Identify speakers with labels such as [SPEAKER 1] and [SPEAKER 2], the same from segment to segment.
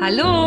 [SPEAKER 1] Hallo!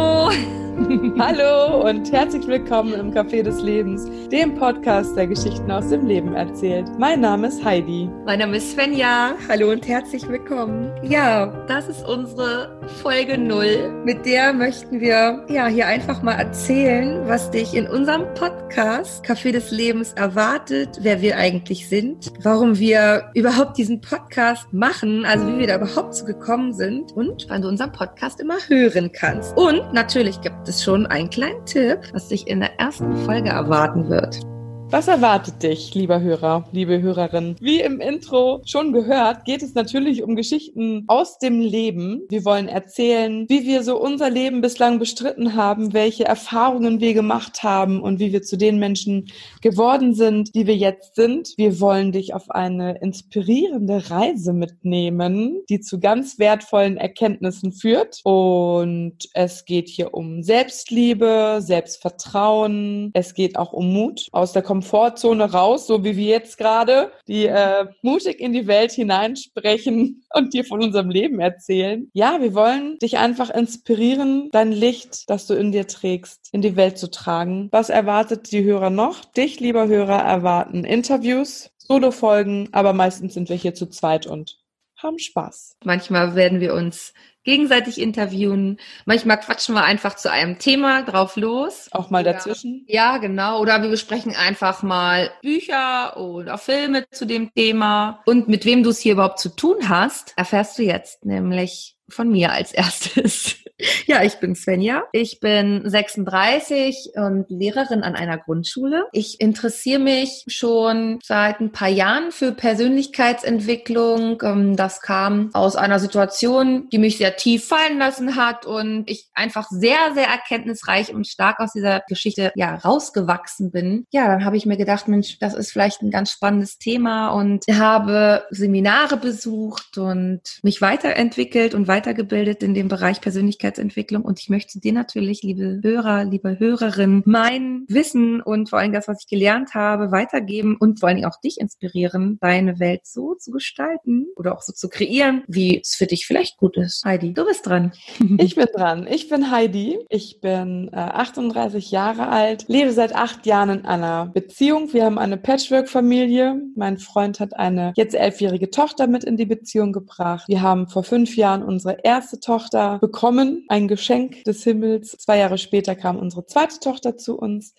[SPEAKER 2] Hallo und herzlich willkommen im Café des Lebens, dem Podcast, der Geschichten aus dem Leben erzählt. Mein Name ist Heidi.
[SPEAKER 1] Mein Name ist Svenja. Hallo und herzlich willkommen. Ja, das ist unsere Folge 0. Mit der möchten wir ja hier einfach mal erzählen, was dich in unserem Podcast Café des Lebens erwartet, wer wir eigentlich sind, warum wir überhaupt diesen Podcast machen, also wie wir da überhaupt so gekommen sind und wann du unseren Podcast immer hören kannst. Und natürlich gibt es schon einen kleinen Tipp, was dich in der ersten Folge erwarten wird.
[SPEAKER 2] Was erwartet dich, lieber Hörer, liebe Hörerin? Wie im Intro schon gehört, geht es natürlich um Geschichten aus dem Leben. Wir wollen erzählen, wie wir so unser Leben bislang bestritten haben, welche Erfahrungen wir gemacht haben und wie wir zu den Menschen geworden sind, die wir jetzt sind. Wir wollen dich auf eine inspirierende Reise mitnehmen, die zu ganz wertvollen Erkenntnissen führt. Und es geht hier um Selbstliebe, Selbstvertrauen. Es geht auch um Mut aus der Komfortzone Komfortzone raus, so wie wir jetzt gerade, die äh, mutig in die Welt hineinsprechen und dir von unserem Leben erzählen. Ja, wir wollen dich einfach inspirieren, dein Licht, das du in dir trägst, in die Welt zu tragen. Was erwartet die Hörer noch? Dich, lieber Hörer, erwarten Interviews, Solo-Folgen, aber meistens sind wir hier zu zweit und haben Spaß.
[SPEAKER 1] Manchmal werden wir uns gegenseitig interviewen. Manchmal quatschen wir einfach zu einem Thema drauf los.
[SPEAKER 2] Auch mal oder, dazwischen.
[SPEAKER 1] Ja, genau. Oder wir besprechen einfach mal Bücher oder Filme zu dem Thema. Und mit wem du es hier überhaupt zu tun hast, erfährst du jetzt nämlich von mir als erstes. Ja, ich bin Svenja. Ich bin 36 und Lehrerin an einer Grundschule. Ich interessiere mich schon seit ein paar Jahren für Persönlichkeitsentwicklung. Ähm, das kam aus einer Situation, die mich sehr tief fallen lassen hat und ich einfach sehr, sehr erkenntnisreich und stark aus dieser Geschichte ja rausgewachsen bin. Ja, dann habe ich mir gedacht, Mensch, das ist vielleicht ein ganz spannendes Thema und habe Seminare besucht und mich weiterentwickelt und weitergebildet in dem Bereich Persönlichkeitsentwicklung Persönlichkeitsentwicklung und ich möchte dir natürlich, liebe Hörer, liebe Hörerin, mein Wissen und vor allem das, was ich gelernt habe, weitergeben und vor allem auch dich inspirieren, deine Welt so zu gestalten oder auch so zu kreieren, wie es für dich vielleicht gut ist. Heidi, du bist dran.
[SPEAKER 2] Ich bin dran. Ich bin Heidi. Ich bin äh, 38 Jahre alt, lebe seit acht Jahren in einer Beziehung. Wir haben eine Patchwork-Familie. Mein Freund hat eine jetzt elfjährige Tochter mit in die Beziehung gebracht. Wir haben vor fünf Jahren unsere erste Tochter bekommen ein Geschenk des Himmels. Zwei Jahre später kam unsere zweite Tochter zu uns.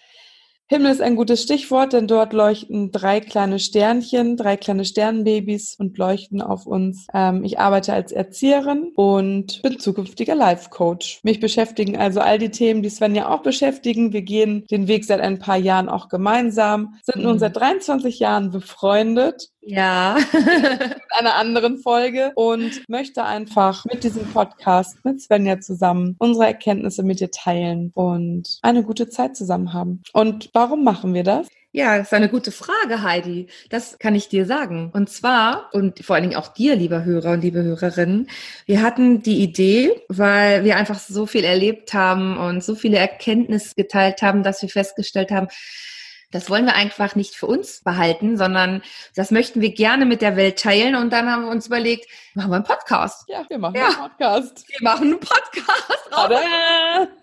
[SPEAKER 2] Himmel ist ein gutes Stichwort, denn dort leuchten drei kleine Sternchen, drei kleine Sternenbabys und leuchten auf uns. Ähm, ich arbeite als Erzieherin und bin zukünftiger Life-Coach. Mich beschäftigen also all die Themen, die Sven ja auch beschäftigen. Wir gehen den Weg seit ein paar Jahren auch gemeinsam, sind nun mhm. seit 23 Jahren befreundet
[SPEAKER 1] ja.
[SPEAKER 2] in einer anderen Folge und möchte einfach mit diesem Podcast mit Svenja zusammen unsere Erkenntnisse mit dir teilen und eine gute Zeit zusammen haben. Und warum machen wir das?
[SPEAKER 1] Ja, das ist eine gute Frage, Heidi. Das kann ich dir sagen. Und zwar, und vor allen Dingen auch dir, lieber Hörer und liebe Hörerinnen, wir hatten die Idee, weil wir einfach so viel erlebt haben und so viele Erkenntnisse geteilt haben, dass wir festgestellt haben, das wollen wir einfach nicht für uns behalten, sondern das möchten wir gerne mit der Welt teilen. Und dann haben wir uns überlegt, machen wir einen Podcast.
[SPEAKER 2] Ja, wir machen ja. einen Podcast.
[SPEAKER 1] Wir machen einen Podcast. Raus,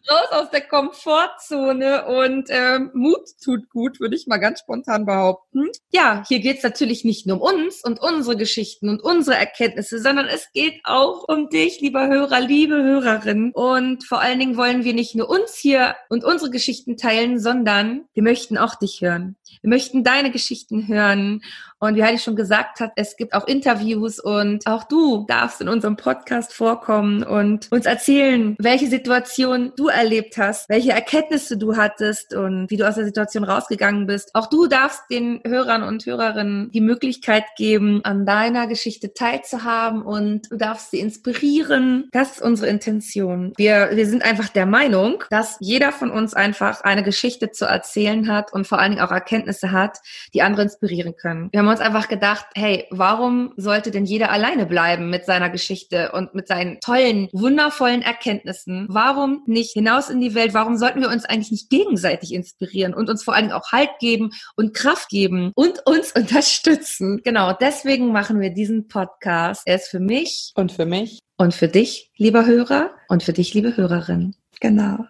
[SPEAKER 1] raus aus der Komfortzone und ähm, Mut tut gut, würde ich mal ganz spontan behaupten. Ja, hier geht es natürlich nicht nur um uns und unsere Geschichten und unsere Erkenntnisse, sondern es geht auch um dich, lieber Hörer, liebe Hörerin. Und vor allen Dingen wollen wir nicht nur uns hier und unsere Geschichten teilen, sondern wir möchten auch dich hören. Wir möchten deine Geschichten hören. Und wie Heidi schon gesagt hat, es gibt auch Interviews und auch du darfst in unserem Podcast vorkommen und uns erzählen, welche Situation du erlebt hast, welche Erkenntnisse du hattest und wie du aus der Situation rausgegangen bist. Auch du darfst den Hörern und Hörerinnen die Möglichkeit geben, an deiner Geschichte teilzuhaben und du darfst sie inspirieren. Das ist unsere Intention. Wir, wir sind einfach der Meinung, dass jeder von uns einfach eine Geschichte zu erzählen hat und vor allen Dingen auch Erkenntnisse hat, die andere inspirieren können. Wir haben uns einfach gedacht, hey, warum sollte denn jeder alleine bleiben mit seiner Geschichte und mit seinen tollen, wundervollen Erkenntnissen? Warum nicht hinaus in die Welt? Warum sollten wir uns eigentlich nicht gegenseitig inspirieren und uns vor allem auch Halt geben und Kraft geben und uns unterstützen? Genau, deswegen machen wir diesen Podcast. Er ist für mich
[SPEAKER 2] und für mich
[SPEAKER 1] und für dich, lieber Hörer und für dich, liebe Hörerin. Genau.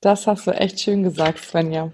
[SPEAKER 2] Das hast du echt schön gesagt, Svenja.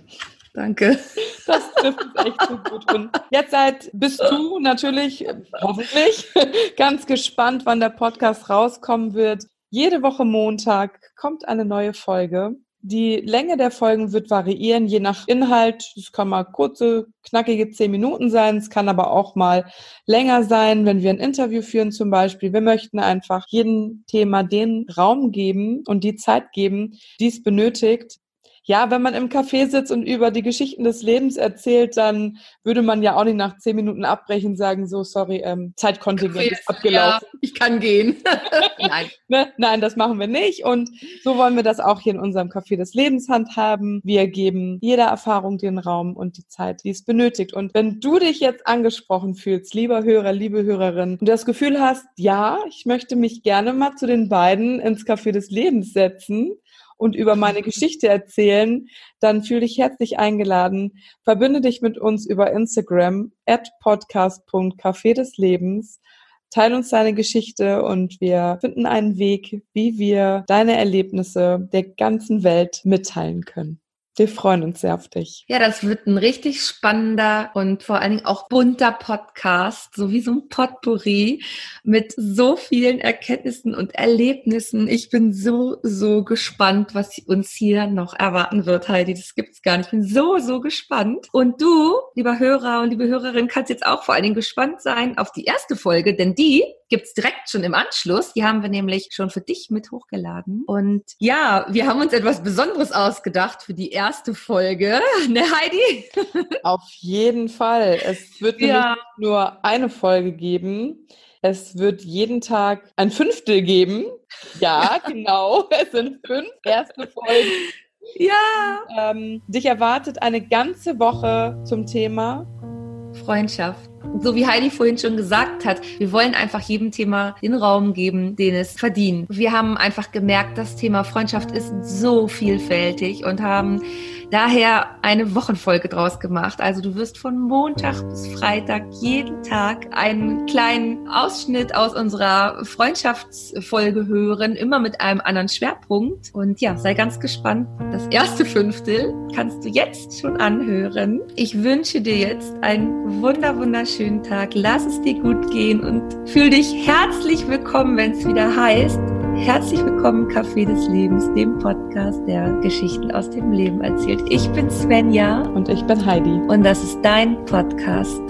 [SPEAKER 1] Danke.
[SPEAKER 2] Das trifft es echt so gut. Und jetzt seid, bist du natürlich, hoffentlich, ganz gespannt, wann der Podcast rauskommen wird. Jede Woche Montag kommt eine neue Folge. Die Länge der Folgen wird variieren, je nach Inhalt. Es kann mal kurze, knackige zehn Minuten sein. Es kann aber auch mal länger sein, wenn wir ein Interview führen zum Beispiel. Wir möchten einfach jedem Thema den Raum geben und die Zeit geben, die es benötigt, ja, wenn man im Café sitzt und über die Geschichten des Lebens erzählt, dann würde man ja auch nicht nach zehn Minuten abbrechen, sagen so, sorry, ähm, Zeitkontingent ist abgelaufen.
[SPEAKER 1] Ja, ich kann gehen.
[SPEAKER 2] Nein. ne? Nein, das machen wir nicht. Und so wollen wir das auch hier in unserem Café des Lebens handhaben. Wir geben jeder Erfahrung den Raum und die Zeit, die es benötigt. Und wenn du dich jetzt angesprochen fühlst, lieber Hörer, liebe Hörerin, und das Gefühl hast, ja, ich möchte mich gerne mal zu den beiden ins Café des Lebens setzen, und über meine Geschichte erzählen, dann fühle dich herzlich eingeladen. Verbinde dich mit uns über Instagram at podcast.café des Lebens. Teil uns deine Geschichte und wir finden einen Weg, wie wir deine Erlebnisse der ganzen Welt mitteilen können. Wir freuen uns sehr auf dich.
[SPEAKER 1] Ja, das wird ein richtig spannender und vor allen Dingen auch bunter Podcast, so wie so ein Potpourri mit so vielen Erkenntnissen und Erlebnissen. Ich bin so, so gespannt, was uns hier noch erwarten wird, Heidi. Das gibt's gar nicht. Ich bin so, so gespannt. Und du, lieber Hörer und liebe Hörerin, kannst jetzt auch vor allen Dingen gespannt sein auf die erste Folge, denn die gibt's direkt schon im Anschluss. Die haben wir nämlich schon für dich mit hochgeladen. Und ja, wir haben uns etwas Besonderes ausgedacht für die erste Folge. Ne, Heidi?
[SPEAKER 2] Auf jeden Fall. Es wird ja. nicht nur eine Folge geben. Es wird jeden Tag ein Fünftel geben. Ja, genau. Es sind fünf erste Folgen.
[SPEAKER 1] Ja.
[SPEAKER 2] Ähm, dich erwartet eine ganze Woche zum Thema
[SPEAKER 1] Freundschaft. So wie Heidi vorhin schon gesagt hat, wir wollen einfach jedem Thema den Raum geben, den es verdient. Wir haben einfach gemerkt, das Thema Freundschaft ist so vielfältig und haben daher eine Wochenfolge draus gemacht. Also du wirst von Montag bis Freitag jeden Tag einen kleinen Ausschnitt aus unserer Freundschaftsfolge hören, immer mit einem anderen Schwerpunkt. Und ja, sei ganz gespannt. Das erste Fünftel kannst du jetzt schon anhören. Ich wünsche dir jetzt einen wunder wunderschönen Tag. Lass es dir gut gehen und fühl dich herzlich willkommen, wenn es wieder heißt, Herzlich willkommen im Café des Lebens, dem Podcast, der Geschichten aus dem Leben erzählt. Ich bin Svenja.
[SPEAKER 2] Und ich bin Heidi.
[SPEAKER 1] Und das ist dein Podcast.